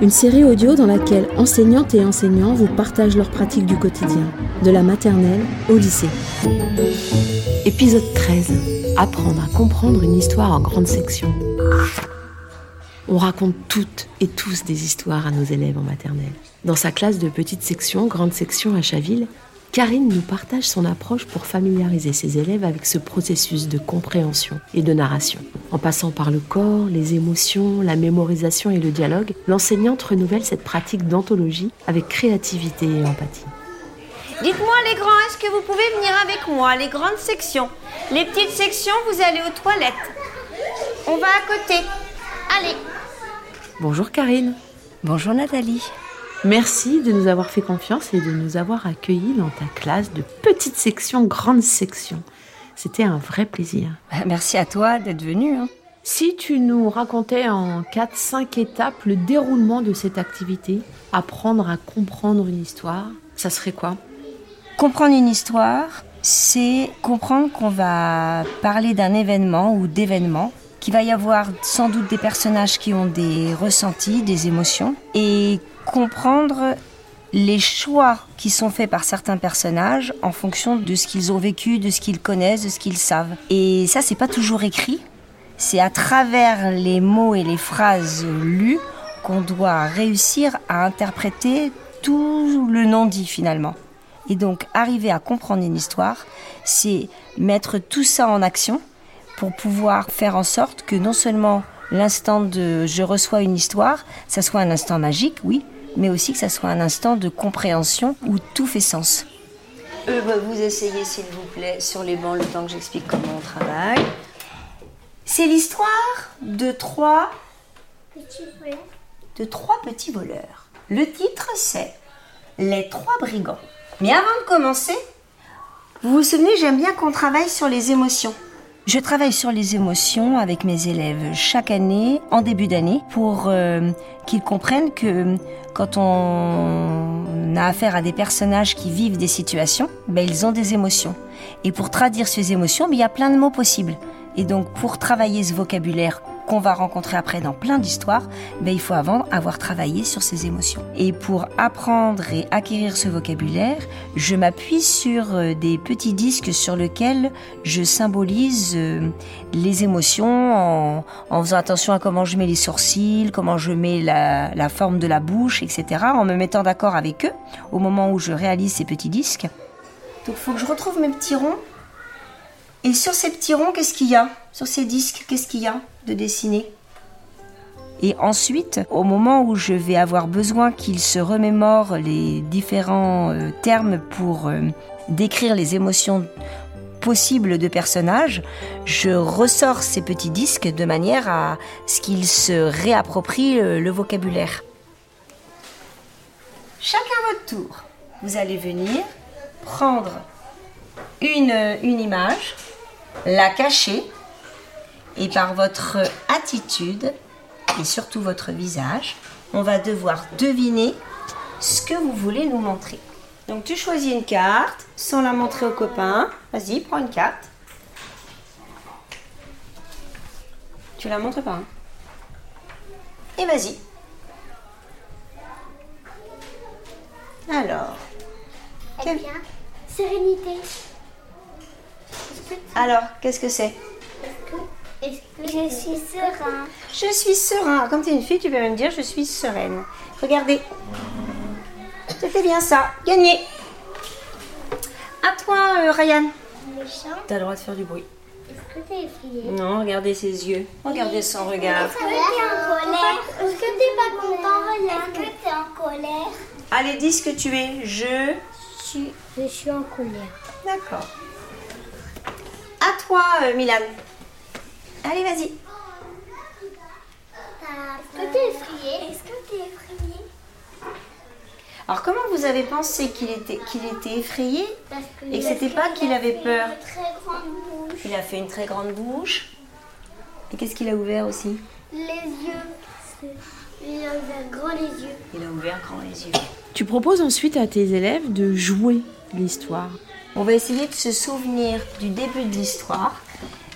une série audio dans laquelle enseignantes et enseignants vous partagent leurs pratiques du quotidien, de la maternelle au lycée. Épisode 13. Apprendre à comprendre une histoire en grande section. On raconte toutes et tous des histoires à nos élèves en maternelle. Dans sa classe de petite section, grande section à Chaville, Karine nous partage son approche pour familiariser ses élèves avec ce processus de compréhension et de narration. En passant par le corps, les émotions, la mémorisation et le dialogue, l'enseignante renouvelle cette pratique d'anthologie avec créativité et empathie. Dites-moi les grands, est-ce que vous pouvez venir avec moi Les grandes sections? Les petites sections, vous allez aux toilettes. On va à côté. Allez. Bonjour Karine. Bonjour Nathalie. Merci de nous avoir fait confiance et de nous avoir accueillis dans ta classe de petite section, grande section. C'était un vrai plaisir. Bah, merci à toi d'être venu. Hein. Si tu nous racontais en 4-5 étapes le déroulement de cette activité, apprendre à comprendre une histoire, ça serait quoi? Comprendre une histoire, c'est comprendre qu'on va parler d'un événement ou d'événements qu'il va y avoir sans doute des personnages qui ont des ressentis, des émotions, et comprendre les choix qui sont faits par certains personnages en fonction de ce qu'ils ont vécu, de ce qu'ils connaissent, de ce qu'ils savent. Et ça, c'est pas toujours écrit. C'est à travers les mots et les phrases lues qu'on doit réussir à interpréter tout le non-dit finalement. Et donc, arriver à comprendre une histoire, c'est mettre tout ça en action pour pouvoir faire en sorte que non seulement l'instant de je reçois une histoire, ça soit un instant magique, oui, mais aussi que ça soit un instant de compréhension où tout fait sens. Euh, bah, vous essayez, s'il vous plaît, sur les bancs le temps que j'explique comment on travaille. C'est l'histoire de trois de trois petits voleurs. Le titre c'est Les trois brigands. Mais avant de commencer, vous vous souvenez, j'aime bien qu'on travaille sur les émotions. Je travaille sur les émotions avec mes élèves chaque année, en début d'année, pour euh, qu'ils comprennent que quand on a affaire à des personnages qui vivent des situations, ben, ils ont des émotions. Et pour traduire ces émotions, ben, il y a plein de mots possibles. Et donc pour travailler ce vocabulaire qu'on va rencontrer après dans plein d'histoires, ben, il faut avant avoir travaillé sur ses émotions. Et pour apprendre et acquérir ce vocabulaire, je m'appuie sur euh, des petits disques sur lesquels je symbolise euh, les émotions en, faisant attention à comment je mets les sourcils, comment je mets la, la forme de la bouche, etc. En me mettant d'accord avec eux au moment où je réalise ces petits disques. Donc il faut que je retrouve mes petits ronds. Et sur ces petits ronds, qu'est-ce qu'il y a? Sur ces disques, qu'est-ce qu'il y a de dessiner et ensuite, au moment où je vais avoir besoin qu'ils se remémorent les différents euh, termes pour euh, décrire les émotions possibles de personnages, je ressors ces petits disques de manière à ce qu'ils se réapproprient le, le vocabulaire. Chacun votre tour. Vous allez venir prendre une, une image, la cacher et par votre attitude et surtout votre visage, on va devoir deviner ce que vous voulez nous montrer. Donc tu choisis une carte sans la montrer aux copains. Vas-y, prends une carte. Tu la montres pas. Hein et vas-y. Alors. Eh bien, sérénité. Alors, qu'est-ce que c'est je suis serein. Je suis serein. Comme tu es une fille, tu peux même dire je suis sereine. Regardez. C'était bien ça. Gagné. À toi, euh, Ryan. Tu as le droit de faire du bruit. Est-ce que t'es Non, regardez ses yeux. Regardez son regard. Est-ce que t'es en colère Est-ce que t'es pas content, Ryan Est-ce que t'es en colère Allez, dis ce que tu es. Je. je suis en colère. D'accord. Toi, euh, Milan. Allez, vas-y. Est-ce que t'es effrayée? Est-ce que t'es effrayée? Alors comment vous avez pensé qu'il était, qu'il était effrayé Parce que Et que c'était pas il qu'il avait fait peur. Une très grande bouche. Il a fait une très grande bouche. Et qu'est-ce qu'il a ouvert aussi? Les yeux. Il a ouvert grand les yeux. Il a ouvert grand les yeux. Tu proposes ensuite à tes élèves de jouer l'histoire. On va essayer de se souvenir du début de l'histoire,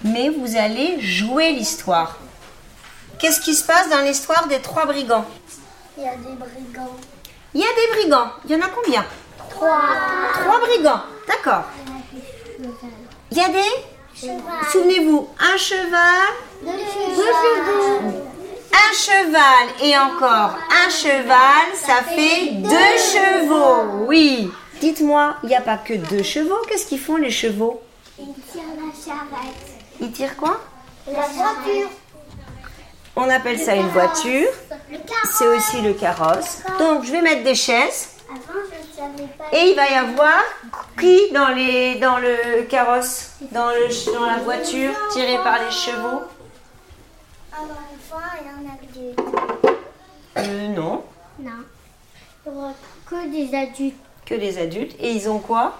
mais vous allez jouer l'histoire. Qu'est-ce qui se passe dans l'histoire des trois brigands? Il y a des brigands. Il y a des brigands. Il y en a combien? Trois. Trois brigands. D'accord. Il y a des. Souvenez-vous, un cheval, Deux chevaux. un cheval et encore un cheval, ça fait deux chevaux. Oui. Dites-moi, il n'y a pas que deux chevaux. Qu'est-ce qu'ils font les chevaux? Il tire la charrette. Ils tirent quoi? La voiture. On appelle ça une voiture. C'est aussi le carrosse. Donc je vais mettre des chaises Avant, je ne savais pas. et il va y avoir qui dans, les, dans le carrosse, dans, le, dans la voiture tirée par les chevaux? Euh, non, Non. Il y aura que des adultes. Que des adultes. Et ils ont quoi?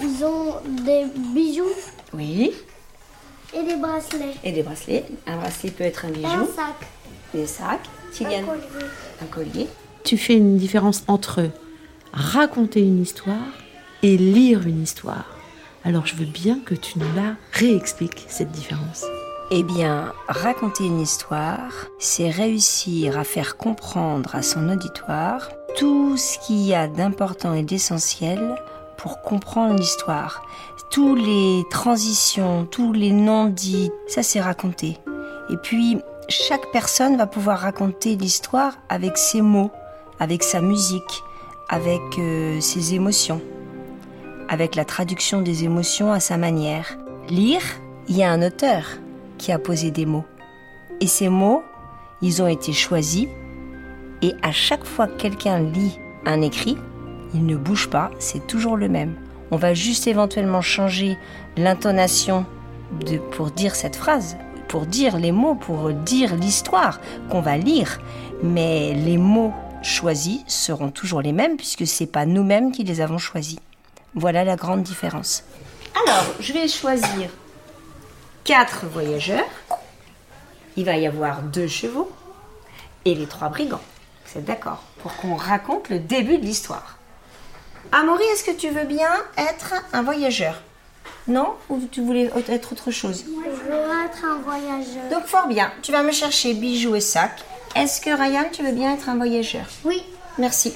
Ils ont des bijoux Oui. et des bracelets. Et des bracelets. Un bracelet peut être un Et un bijou, sac. des sacs, Un Kylian, collier. un collier. Tu fais une différence entre raconter une histoire et lire une histoire. Alors je veux bien que tu nous la réexpliques, cette différence. Eh bien, raconter une histoire, c'est réussir à faire comprendre à son auditoire tout ce qu'il y a d'important et d'essentiel pour comprendre l'histoire. Tous les transitions, tous les non-dits, ça c'est raconter. Et puis, chaque personne va pouvoir raconter l'histoire avec ses mots, avec sa musique, avec euh, ses émotions, avec la traduction des émotions à sa manière. Lire, il y a un auteur qui a posé des mots. Et ces mots, ils ont été choisis. Et à chaque fois que quelqu'un lit un écrit, il ne bouge pas, c'est toujours le même. On va juste éventuellement changer l'intonation pour dire cette phrase, pour dire les mots, pour dire l'histoire qu'on va lire. Mais les mots choisis seront toujours les mêmes puisque c'est pas nous-mêmes qui les avons choisis. Voilà la grande différence. Alors, je vais choisir quatre voyageurs. Il va y avoir deux chevaux et les trois brigands. Vous êtes d'accord Pour qu'on raconte le début de l'histoire? Amaury, est-ce que tu veux bien être un voyageur? Non? Ou tu voulais être autre chose? Je veux être un voyageur. Donc, fort bien. Tu vas me chercher bijoux et sacs. Est-ce que Ryan, tu veux bien être un voyageur? Oui, Merci.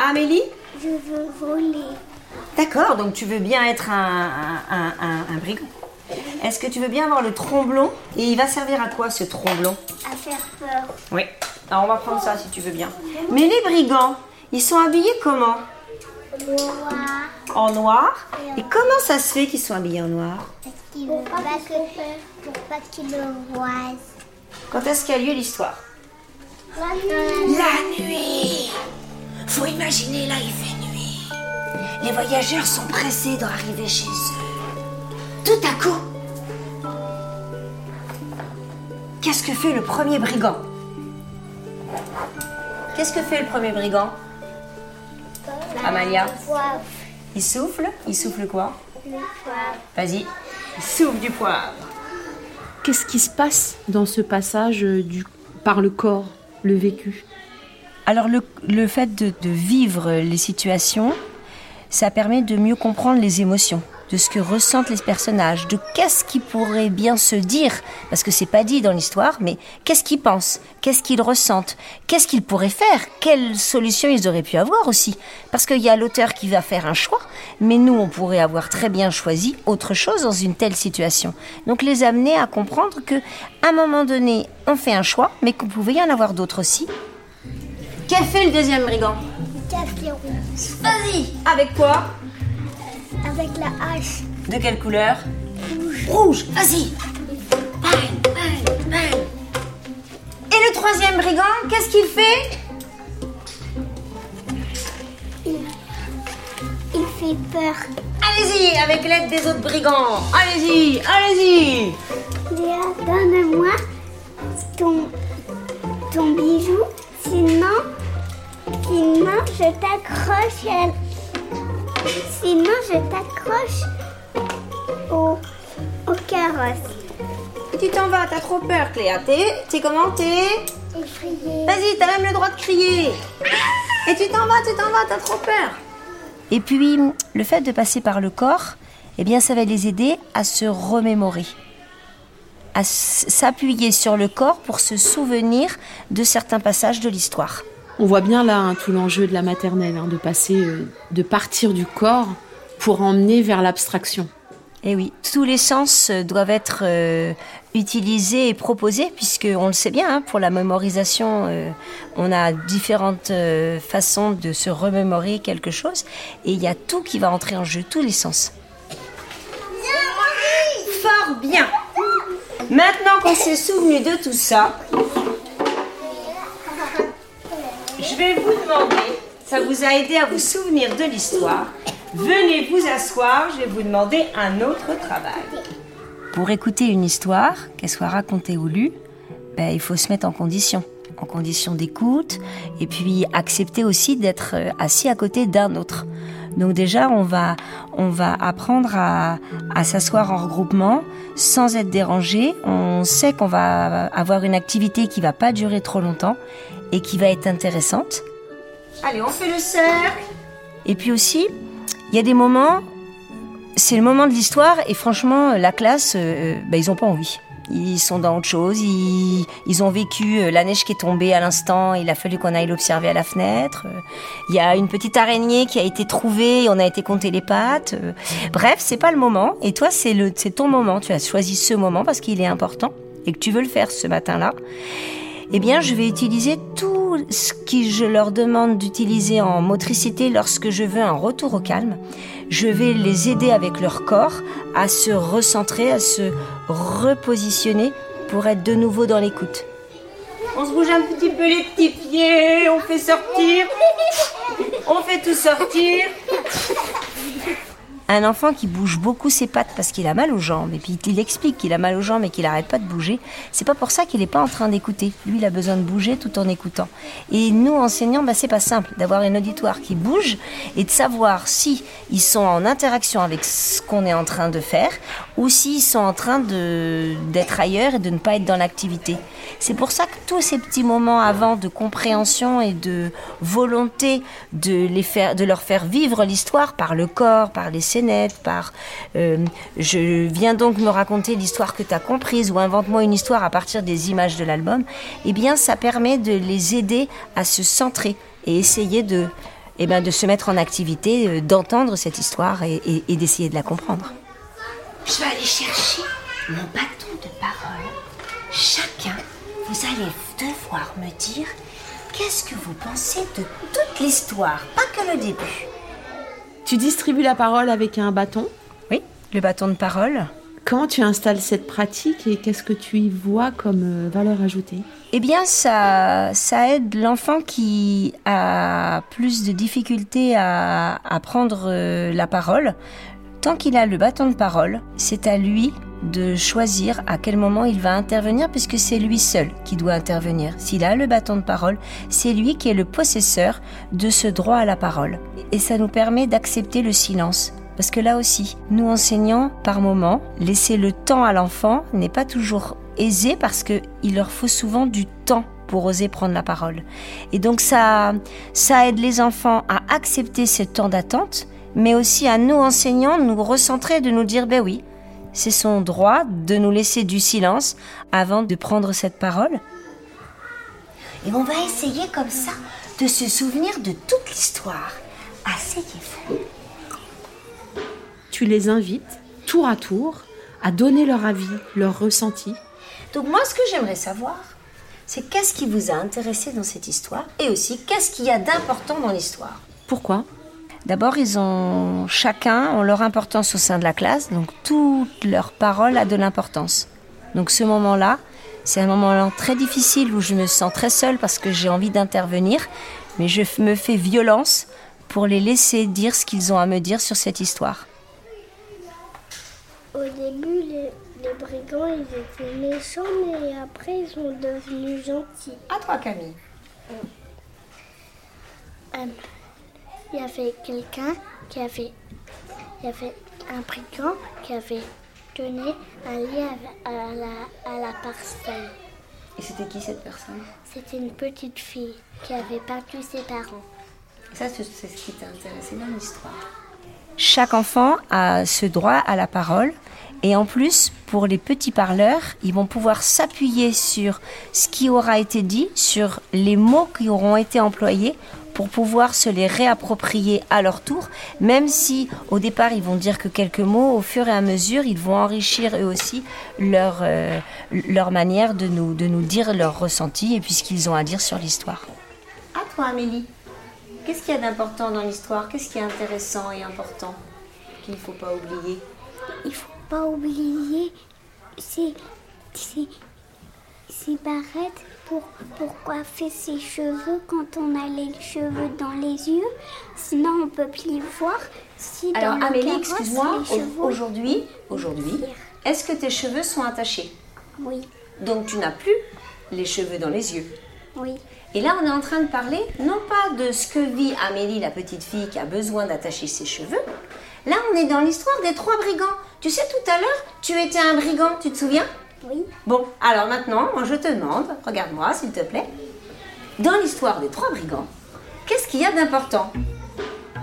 Amélie? Je veux voler. D'accord, donc tu veux bien être un- un- un brigand. Est-ce que tu veux bien avoir le tromblon Et il va servir à quoi ce tromblon À faire peur. Oui. Alors on va prendre ça si tu veux bien. Mais les brigands, ils sont habillés comment Noir. En noir. Et comment ça se fait qu'ils sont habillés en noir Parce qu'il veut pas que, pour pas qu'il le voie. Quand est-ce qu'a lieu l'histoire La nuit. La nuit Faut imaginer, là il fait nuit. Les voyageurs sont pressés d'arriver chez eux. Tout à coup, qu'est-ce que fait le premier brigand? Qu'est-ce que fait le premier brigand? Amalia? Il souffle? Il souffle quoi? Vas-y, il souffle du poivre. Qu'est-ce qui se passe dans ce passage euh, du, par le corps, le vécu? Alors le, le fait de, de vivre les situations, ça permet de mieux comprendre les émotions, de ce que ressentent les personnages, de qu'est-ce qu'ils pourraient bien se dire, parce que c'est pas dit dans l'histoire, mais qu'est-ce qu'ils pensent, qu'est-ce qu'ils ressentent, qu'est-ce qu'ils pourraient faire, quelles solutions ils auraient pu avoir aussi, parce qu'il y a l'auteur qui va faire un choix, mais nous on pourrait avoir très bien choisi autre chose dans une telle situation. Donc les amener à comprendre que à un moment donné on fait un choix, mais qu'il pouvait y en avoir d'autres aussi, Qu'a fait le deuxième brigand? Café rouge. Vas-y! Avec quoi? Avec la hache. De quelle couleur Rouge. Rouge, vas-y Bang, bang, bang. Et le troisième brigand, qu'est-ce qu'il fait Il fait peur. Allez-y, avec l'aide des autres brigands Allez-y, allez-y Léa, donne-moi ton, ton bijou. Sinon, Sinon, je t'accroche. Sinon, je t'accroche au, au carrosse. Tu t'en vas, t'as trop peur, Cléa. T'es, comment t'es? Effrayée. Vas-y, t'as même le droit de crier. Et tu t'en vas, tu t'en vas, t'as trop peur. Et puis, le fait de passer par le corps, eh bien, ça va les aider à se remémorer, à s'appuyer sur le corps pour se souvenir de certains passages de l'histoire. On voit bien là hein, tout l'enjeu de la maternelle, hein, de passer, euh, de partir du corps pour emmener vers l'abstraction. Et Eh oui, tous les sens euh, doivent être euh, utilisés et proposés, puisque on le sait bien, hein, pour la mémorisation, euh, on a différentes euh, façons de se remémorer quelque chose, et il y a tout qui va entrer en jeu, tous les sens. Fort bien. Maintenant qu'on s'est souvenu de tout ça, je vais vous demander, ça vous a aidé à vous souvenir de l'histoire. Venez vous asseoir, je vais vous demander un autre travail. Pour écouter une histoire, qu'elle soit racontée ou lue, ben, il faut se mettre en condition, en condition d'écoute, et puis accepter aussi d'être euh, assis à côté d'un autre. Donc déjà, on va, on va apprendre à, à s'asseoir en regroupement sans être dérangé. On sait qu'on va avoir une activité qui va pas durer trop longtemps et qui va être intéressante. Allez, on fait le cercle. Et puis aussi, il y a des moments, c'est le moment de l'histoire et franchement, la classe, euh, bah, ils ont pas envie. Ils sont dans autre chose, ils, ils ont vécu euh, la neige qui est tombée à l'instant, il a fallu qu'on aille l'observer à la fenêtre. Euh, Il y a une petite araignée qui a été trouvée et on a été compter les pattes. Euh, Bref, c'est pas le moment et toi, c'est le, c'est ton moment. Tu as choisi ce moment parce qu'il est important et que tu veux le faire ce matin-là eh bien, je vais utiliser tout ce que je leur demande d'utiliser en motricité lorsque je veux un retour au calme. Je vais les aider avec leur corps à se recentrer, à se repositionner pour être de nouveau dans l'écoute. On se bouge un petit peu les petits pieds, on fait sortir. On fait tout sortir. Un enfant qui bouge beaucoup ses pattes parce qu'il a mal aux jambes, et puis il explique qu'il a mal aux jambes et qu'il n'arrête pas de bouger, c'est pas pour ça qu'il n'est pas en train d'écouter. Lui, il a besoin de bouger tout en écoutant. Et nous, enseignants, bah, c'est pas simple d'avoir un auditoire qui bouge et de savoir si ils sont en interaction avec ce qu'on est en train de faire ou s'ils sont en train d'être ailleurs et de ne pas être dans l'activité. C'est pour ça que tous ces petits moments avant de compréhension et de volonté de les faire, de leur faire vivre l'histoire par le corps, par les par euh, je viens donc me raconter l'histoire que tu as comprise ou invente-moi une histoire à partir des images de l'album, eh bien ça permet de les aider à se centrer et essayer de eh ben, de se mettre en activité, euh, d'entendre cette histoire et d'essayer de la comprendre. Je vais aller chercher mon bâton de parole. Chacun, vous allez devoir me dire qu'est-ce que vous pensez de toute l'histoire, pas que le début. Tu distribues la parole avec un bâton. Oui, le bâton de parole. Comment tu installes cette pratique et qu'est-ce que tu y vois comme euh, valeur ajoutée? Eh bien, ça, ça aide l'enfant qui a plus de difficultés à, à prendre euh, la parole. Tant qu'il a le bâton de parole, c'est à lui de choisir à quel moment il va intervenir, puisque c'est lui seul qui doit intervenir. S'il a le bâton de parole, c'est lui qui est le possesseur de ce droit à la parole. Et ça nous permet d'accepter le silence. Parce que là aussi, nous enseignants, par moment, laisser le temps à l'enfant n'est pas toujours aisé parce que il leur faut souvent du temps pour oser prendre la parole. Et donc ça, ça aide les enfants à accepter ce temps d'attente, mais aussi à nous enseignants de nous recentrer, de nous dire ben oui, c'est son droit de nous laisser du silence avant de prendre cette parole. Et on va essayer comme ça de se souvenir de toute l'histoire. Asseyez-vous. Tu les invites, tour à tour, à donner leur avis, leur ressenti. Donc moi, ce que j'aimerais savoir, c'est qu'est-ce qui vous a intéressé dans cette histoire et aussi qu'est-ce qu'il y a d'important dans l'histoire? Pourquoi? D'abord, ils ont chacun ont leur importance au sein de la classe, donc toute leur parole a de l'importance. Donc ce moment-là, c'est un moment très difficile où je me sens très seule parce que j'ai envie d'intervenir, mais je me fais violence pour les laisser dire ce qu'ils ont à me dire sur cette histoire. Au début, les, les brigands, ils étaient méchants, mais après, ils sont devenus gentils. À toi, Camille. euh, il y avait quelqu'un qui avait, il y avait un brigand qui avait donné un lit à, à la, à la personne. Et c'était qui cette personne? C'était une petite fille qui avait perdu ses parents. Et ça, c'est c'est ce qui t'a intéressé dans l'histoire. Chaque enfant a ce droit à la parole. Et en plus, pour les petits parleurs, ils vont pouvoir s'appuyer sur ce qui aura été dit, sur les mots qui auront été employés pour pouvoir se les réapproprier à leur tour, même si au départ ils vont dire que quelques mots, au fur et à mesure ils vont enrichir eux aussi leur, euh, leur manière de nous, de nous dire leur ressenti et puis ce qu'ils ont à dire sur l'histoire. À toi, Amélie. Qu'est-ce qu'il y a d'important dans l'histoire? Qu'est-ce qui est intéressant et important qu'il ne faut pas oublier? Il faut pas oublier si si si Barrette pour pour coiffer ses cheveux quand on a les cheveux dans les yeux? Sinon on peut plus les voir. Si Alors, dans Amélie, excuse-moi, aujourd'hui, aujourd'hui, est-ce que tes cheveux sont attachés? Oui, Donc tu n'as plus les cheveux dans les yeux. oui. Et là, on est en train de parler non pas de ce que vit Amélie, la petite fille qui a besoin d'attacher ses cheveux. Là, on est dans l'histoire des trois brigands. Tu sais, tout à l'heure, tu étais un brigand, tu te souviens? Oui. Bon, alors maintenant, moi je te demande, regarde-moi s'il te plaît, dans l'histoire des trois brigands, qu'est-ce qu'il y a d'important?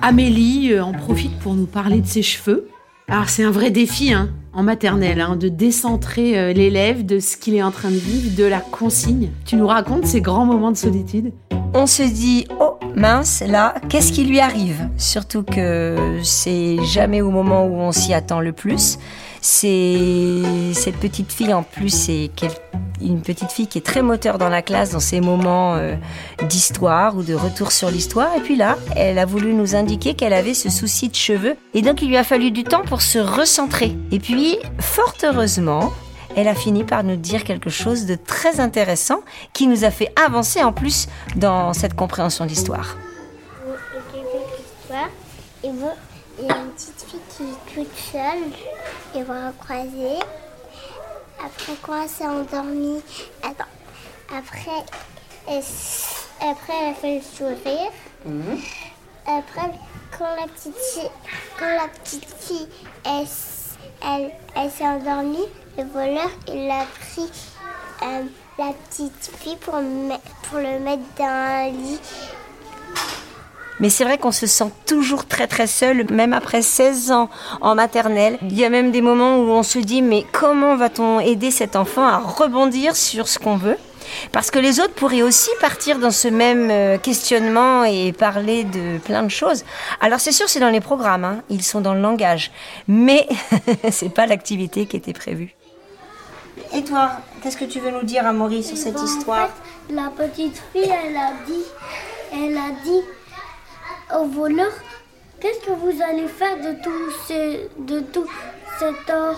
Amélie euh, en profite pour nous parler de ses cheveux. Alors c'est un vrai défi hein, en maternelle, hein, de décentrer euh, l'élève de ce qu'il est en train de vivre, de la consigne. Tu nous racontes ces grands moments de solitude? On se dit oh mince là qu'est-ce qui lui arrive? Surtout que c'est jamais au moment où on s'y attend le plus c'est cette petite fille en plus c'est une petite fille qui est très moteur dans la classe dans ces moments euh, d'histoire ou de retour sur l'histoire. Et puis là elle a voulu nous indiquer qu'elle avait ce souci de cheveux. Et donc il lui a fallu du temps pour se recentrer. Et puis fort heureusement elle a fini par nous dire quelque chose de très intéressant qui nous a fait avancer en plus dans cette compréhension l'histoire, il fille qui est toute seule. Ils vont croiser. Après quoi, elle s'est endormie. Attends. Après, elle, après, elle a fait le sourire. Après, quand la petite fille, quand la petite fille elle, elle, elle s'est endormie, le voleur, il a pris euh, la petite fille pour, me- pour le mettre dans un lit. Mais c'est vrai qu'on se sent toujours très très seul, même après 16 ans en maternelle. Il y a même des moments où on se dit mais comment va-t-on aider cet enfant à rebondir sur ce qu'on veut? Parce que les autres pourraient aussi partir dans ce même euh, questionnement et parler de plein de choses. Alors c'est sûr, c'est dans les programmes, hein. ils sont dans le langage, mais c'est pas l'activité qui était prévue. Et toi, qu'est-ce que tu veux nous dire, Amaury, sur cette Bah, en histoire? fait, la petite fille, elle a dit, elle a dit au voleur, qu'est-ce que vous allez faire de tout, ce, de tout cet or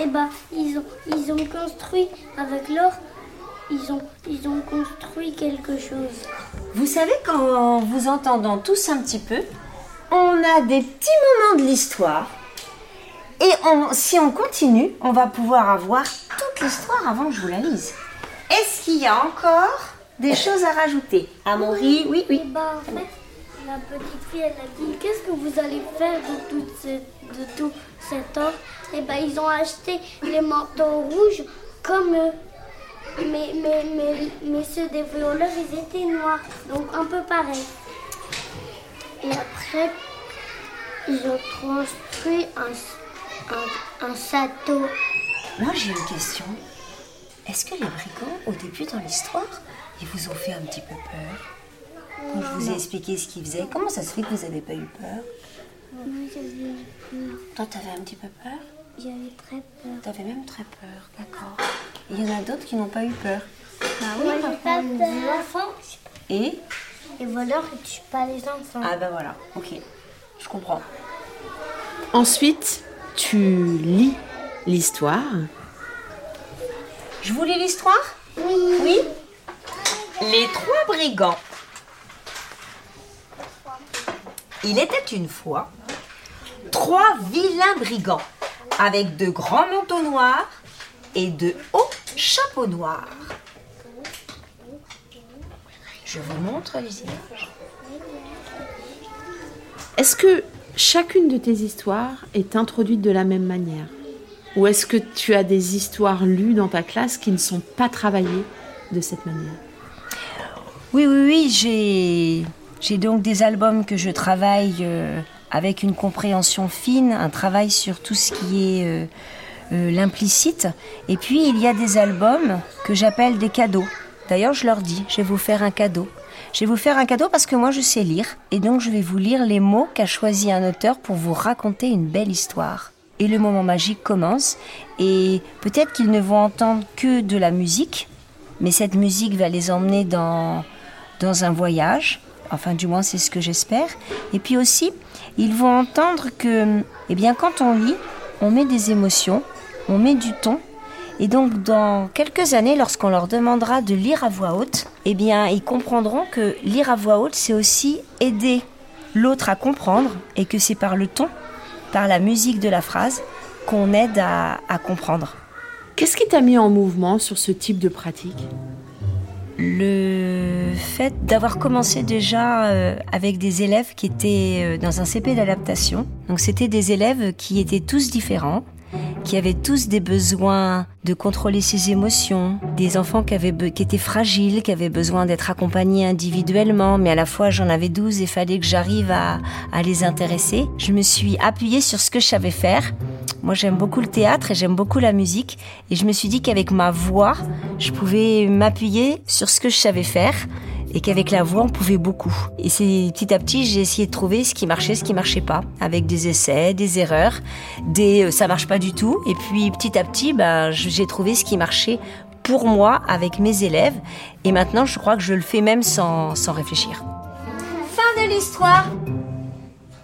Et ben, ils ont, ils ont construit avec l'or, ils ont, ils ont construit quelque chose. Vous savez, quand vous entendant tous un petit peu, on a des petits moments de l'histoire. Et on- si on continue, on va pouvoir avoir toute l'histoire avant que je vous la lise. Est-ce qu'il y a encore des choses à rajouter? Amaury, oui, Et oui. ben, en fait, la petite fille, elle a dit Qu'est-ce que vous allez faire de tout, ce, de tout cet or? Et ben, ils ont acheté les manteaux rouges comme eux. Mais, mais, mais, mais ceux des voleurs, ils étaient noirs. Donc, un peu pareil. Et après, ils ont construit un, un, un château. Moi, j'ai une question. Est-ce que les brigands, au début dans l'histoire, ils vous ont fait un petit peu peur Quand je vous ai expliqué ce qu'ils faisaient, comment ça se fait que vous n'avez pas eu peur Moi, j'avais Toi, t'avais un petit peu peur j'avais très peur. T'avais même très peur, d'accord. Il y en a d'autres qui n'ont pas eu peur. Moi, j'ai pas peur. Et Les voleurs, ils tuent pas les enfants. Ah ben voilà, ok, je comprends. Ensuite, tu lis l'histoire. Je vous lis l'histoire? Oui. Les trois brigands. Il était une fois trois vilains brigands avec de grands manteaux noirs et de hauts chapeaux noirs. Je vous montre les images. Est-ce que chacune de tes histoires est introduite de la même manière? Ou est-ce que tu as des histoires lues dans ta classe qui ne sont pas travaillées de cette manière? Oui, oui, oui, j'ai, donc des albums que je travaille euh, avec une compréhension fine, un travail sur tout ce qui est euh, euh, l'implicite. Et puis, il y a des albums que j'appelle des cadeaux. D'ailleurs, je leur dis, je vais vous faire un cadeau. Je vais vous faire un cadeau parce que moi je sais lire et donc je vais vous lire les mots qu'a choisi un auteur pour vous raconter une belle histoire. Et le moment magique commence. Et peut-être qu'ils ne vont entendre que de la musique, mais cette musique va les emmener dans, dans un voyage, enfin du moins c'est ce que j'espère. Et puis aussi, ils vont entendre que, eh bien quand on lit, on met des émotions, on met du ton. Et donc, dans quelques années, lorsqu'on leur demandera de lire à voix haute, eh bien, ils comprendront que lire à voix haute, c'est aussi aider l'autre à comprendre et que c'est par le ton, par la musique de la phrase, qu'on aide à, comprendre. Qu'est-ce qui t'a mis en mouvement sur ce type de pratique? Le fait d'avoir commencé déjà euh, avec des élèves qui étaient euh, dans un CP d'adaptation. Donc c'était des élèves qui étaient tous différents, qui avaient tous des besoins de contrôler ses émotions, des enfants qui, avaient qui étaient fragiles, qui avaient besoin d'être accompagnés individuellement, mais à la fois j'en avais 12 et fallait que j'arrive à, à les intéresser. Je me suis appuyée sur ce que je savais faire. Moi j'aime beaucoup le théâtre et j'aime beaucoup la musique et je me suis dit qu'avec ma voix, je pouvais m'appuyer sur ce que je savais faire et qu'avec la voix, on pouvait beaucoup. Et c'est petit à petit, j'ai essayé de trouver ce qui marchait, ce qui marchait pas, avec des essais, des erreurs, des euh, ça marche pas du tout. Et puis petit à petit, ben, j'ai trouvé ce qui marchait pour moi avec mes élèves. Et maintenant, je crois que je le fais même sans, sans réfléchir. Fin de l'histoire.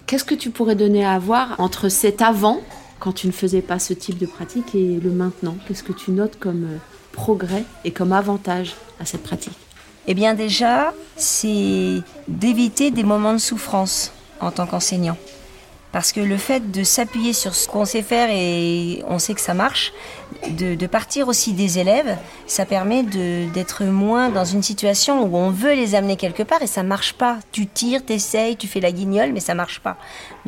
Qu'est-ce que tu pourrais donner à voir entre cet avant, quand tu ne faisais pas ce type de pratique, et le maintenant? Qu'est-ce que tu notes comme euh, progrès et comme avantage à cette pratique? Eh bien déjà, c'est d'éviter des moments de souffrance en tant qu'enseignant. Parce que le fait de s'appuyer sur ce qu'on sait faire et on sait que ça marche, de, partir aussi des élèves, ça permet d'être moins dans une situation où on veut les amener quelque part et ça marche pas. Tu tires, t'essayes, tu fais la guignole, mais ça marche pas.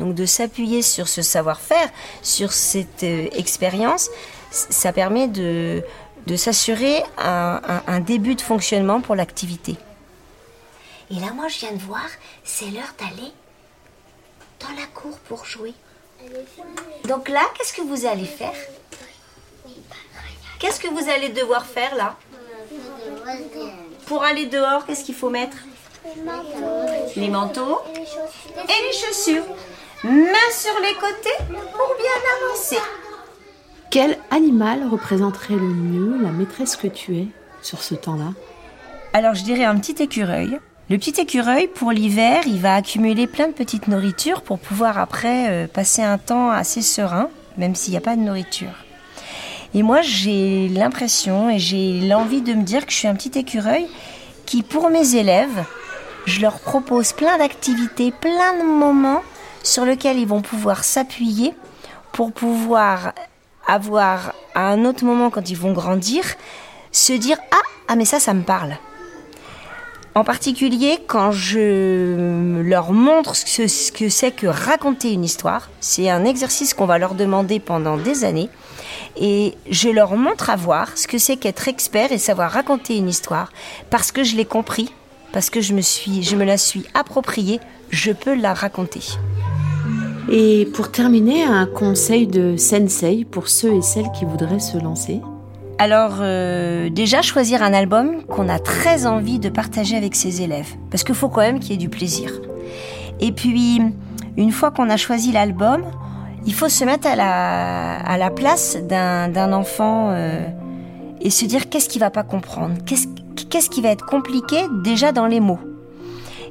Donc de s'appuyer sur ce savoir-faire, sur cette euh, expérience, ça permet de, de s'assurer un, début de fonctionnement pour l'activité. Et là, moi, je viens de voir, c'est l'heure d'aller dans la cour pour jouer. Donc là, qu'est-ce que vous allez faire? Qu'est-ce que vous allez devoir faire là? Pour aller dehors, qu'est-ce qu'il faut mettre? Les manteaux et les chaussures. Mains sur les côtés pour bien avancer. Quel animal représenterait le mieux la maîtresse que tu es sur ce temps-là? Alors je dirais un petit écureuil. Le petit écureuil, pour l'hiver, il va accumuler plein de petites nourritures pour pouvoir après euh, passer un temps assez serein, même s'il n'y a pas de nourriture. Et moi, j'ai l'impression et j'ai l'envie de me dire que je suis un petit écureuil qui, pour mes élèves, je leur propose plein d'activités, plein de moments sur lesquels ils vont pouvoir s'appuyer pour pouvoir avoir à un autre moment quand ils vont grandir, se dire ah ah mais ça ça me parle. En particulier quand je leur montre ce, que c'est que raconter une histoire, c'est un exercice qu'on va leur demander pendant des années et je leur montre à voir ce que c'est qu'être expert et savoir raconter une histoire parce que je l'ai compris, parce que je me suis je me la suis appropriée, je peux la raconter. Et pour terminer, un conseil de sensei pour ceux et celles qui voudraient se lancer alors euh, déjà choisir un album qu'on a très envie de partager avec ses élèves, parce qu'il faut quand même qu'il y ait du plaisir. Et puis, une fois qu'on a choisi l'album, il faut se mettre à la, à la place d'un enfant euh, et se dire qu'est-ce qu'il va pas comprendre, qu'est-ce qu'est-ce qui va être compliqué déjà dans les mots.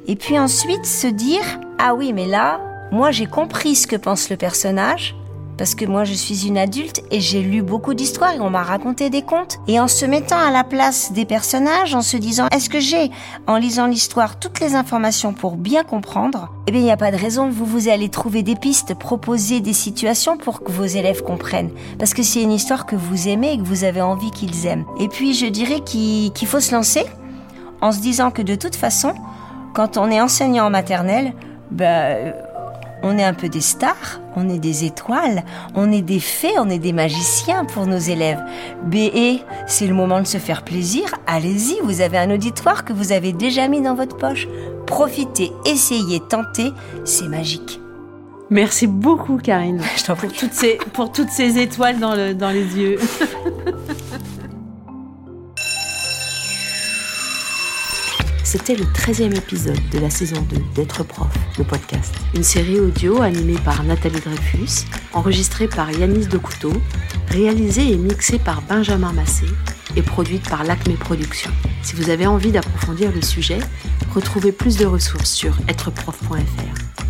Et puis ensuite se dire ah oui mais là moi, j'ai compris ce que pense le personnage, parce que moi je suis une adulte et j'ai lu beaucoup d'histoires et on m'a raconté des contes. Et en se mettant à la place des personnages, en se disant est-ce que j'ai, en lisant l'histoire, toutes les informations pour bien comprendre Eh bien il n'y a pas de raison, vous vous allez trouver des pistes, proposer des situations pour que vos élèves comprennent. Parce que c'est une histoire que vous aimez et que vous avez envie qu'ils aiment. Et puis je dirais qu'il faut se lancer en se disant que de toute façon, quand on est enseignant en maternelle, ben, on est un peu des stars, on est des étoiles, on est des fées, on est des magiciens pour nos élèves. BE, c'est le moment de se faire plaisir. Allez-y, vous avez un auditoire que vous avez déjà mis dans votre poche. Profitez, essayez, tentez, c'est magique. Merci beaucoup, Karine. Je. Pour toutes ces, pour toutes ces étoiles dans, le, dans les yeux. C'était le 13e épisode de la saison 2 d'être prof, le podcast. Une série audio animée par Nathalie Dreyfus, enregistrée par Yanis Decouteau, réalisée et mixée par Benjamin Massé et produite par l'Acme Productions. Si vous avez envie d'approfondir le sujet, retrouvez plus de ressources sur êtreprof.fr.